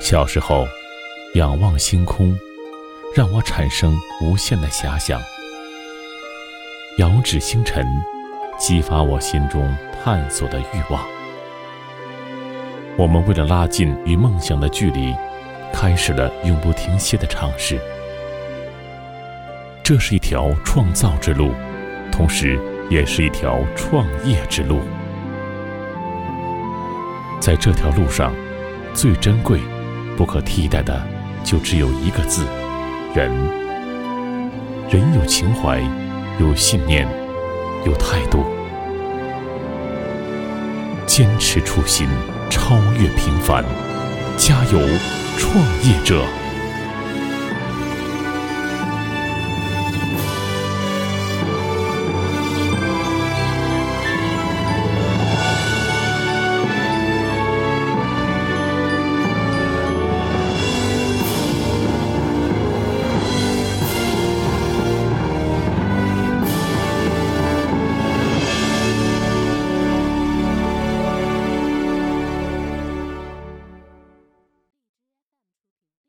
小时候，仰望星空，让我产生无限的遐想；遥指星辰，激发我心中探索的欲望。我们为了拉近与梦想的距离，开始了永不停歇的尝试。这是一条创造之路，同时也是一条创业之路。在这条路上，最珍贵、不可替代的，就只有一个字：人。人有情怀，有信念，有态度，坚持初心。超越平凡，加油，创业者！